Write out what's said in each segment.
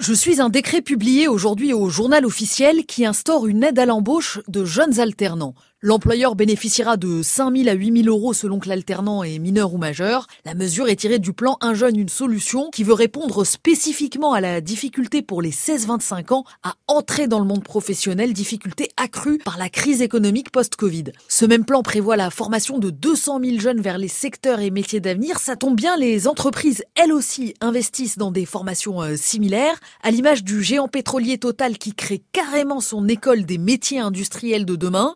Je suis un décret publié aujourd'hui au journal officiel qui instaure une aide à l'embauche de jeunes alternants. L'employeur bénéficiera de 5 000 à 8 000 euros selon que l'alternant est mineur ou majeur. La mesure est tirée du plan Un jeune, une solution qui veut répondre spécifiquement à la difficulté pour les 16-25 ans à entrer dans le monde professionnel, difficulté accrue par la crise économique post-Covid. Ce même plan prévoit la formation de 200 000 jeunes vers les secteurs et métiers d'avenir. Ça tombe bien, les entreprises, elles aussi, investissent dans des formations euh, similaires, à l'image du géant pétrolier Total qui crée carrément son école des métiers industriels de demain.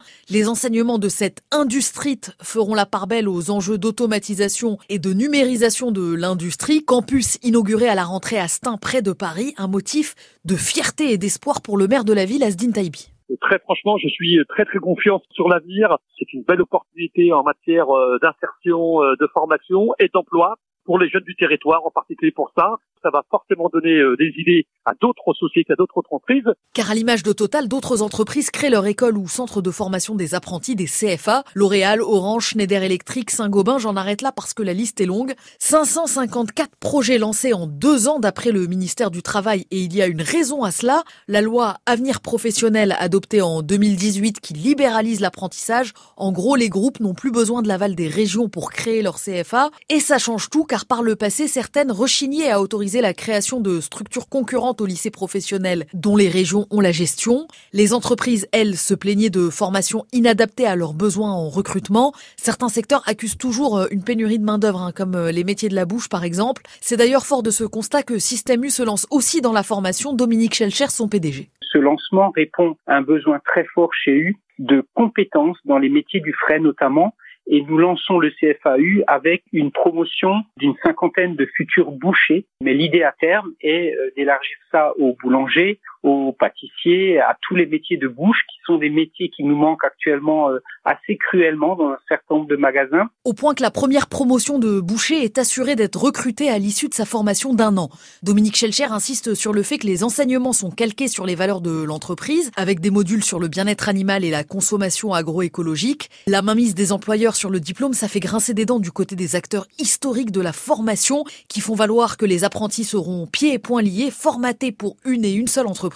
Enseignements de cette industrie feront la part belle aux enjeux d'automatisation et de numérisation de l'industrie. Campus inauguré à la rentrée à Stein, près de Paris, un motif de fierté et d'espoir pour le maire de la ville, Asdin Taibi. Très franchement, je suis très très confiant sur l'avenir. C'est une belle opportunité en matière euh, d'insertion, euh, de formation et d'emploi pour les jeunes du territoire, en particulier pour ça. Ça va forcément donner euh, des idées à d'autres sociétés, à d'autres entreprises. Car à l'image de Total, d'autres entreprises créent leur école ou centre de formation des apprentis, des CFA. L'Oréal, Orange, Schneider Electric, Saint-Gobain, j'en arrête là parce que la liste est longue. 554 projets lancés en deux ans d'après le ministère du Travail et il y a une raison à cela. La loi Avenir professionnel adoptée en 2018 qui libéralise l'apprentissage. En gros, les groupes n'ont plus besoin de l'aval des régions pour créer leur CFA et ça change tout car par le passé, certaines rechignaient à autoriser la création de structures concurrentes au lycée professionnel dont les régions ont la gestion. Les entreprises, elles, se plaignaient de formations inadaptées à leurs besoins en recrutement. Certains secteurs accusent toujours euh, une pénurie de main-d'œuvre, hein, comme euh, les métiers de la bouche par exemple. C'est d'ailleurs fort de ce constat que Système U se lance aussi dans la formation. Dominique Schelcher, son PDG. Ce lancement répond à un besoin très fort chez U de compétences dans les métiers du frais notamment et nous lançons le CFAU avec une promotion d'une cinquantaine de futurs bouchers. Mais l'idée à terme est euh, d'élargir ça aux boulangers, aux pâtissiers, à tous les métiers de bouche qui sont des métiers qui nous manquent actuellement euh, assez cruellement dans un certain nombre de magasins. Au point que la première promotion de boucher est assurée d'être recrutée à l'issue de sa formation d'un an. Dominique Schelcher insiste sur le fait que les enseignements sont calqués sur les valeurs de l'entreprise, avec des modules sur le bien-être animal et la consommation agroécologique. La mainmise des employeurs sur le diplôme, ça fait grincer des dents du côté des acteurs historiques de la formation qui font valoir que les apprentis seront pieds et poings liés, formatés pour une et une seule entreprise,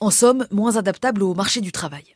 en somme moins adaptables au marché du travail.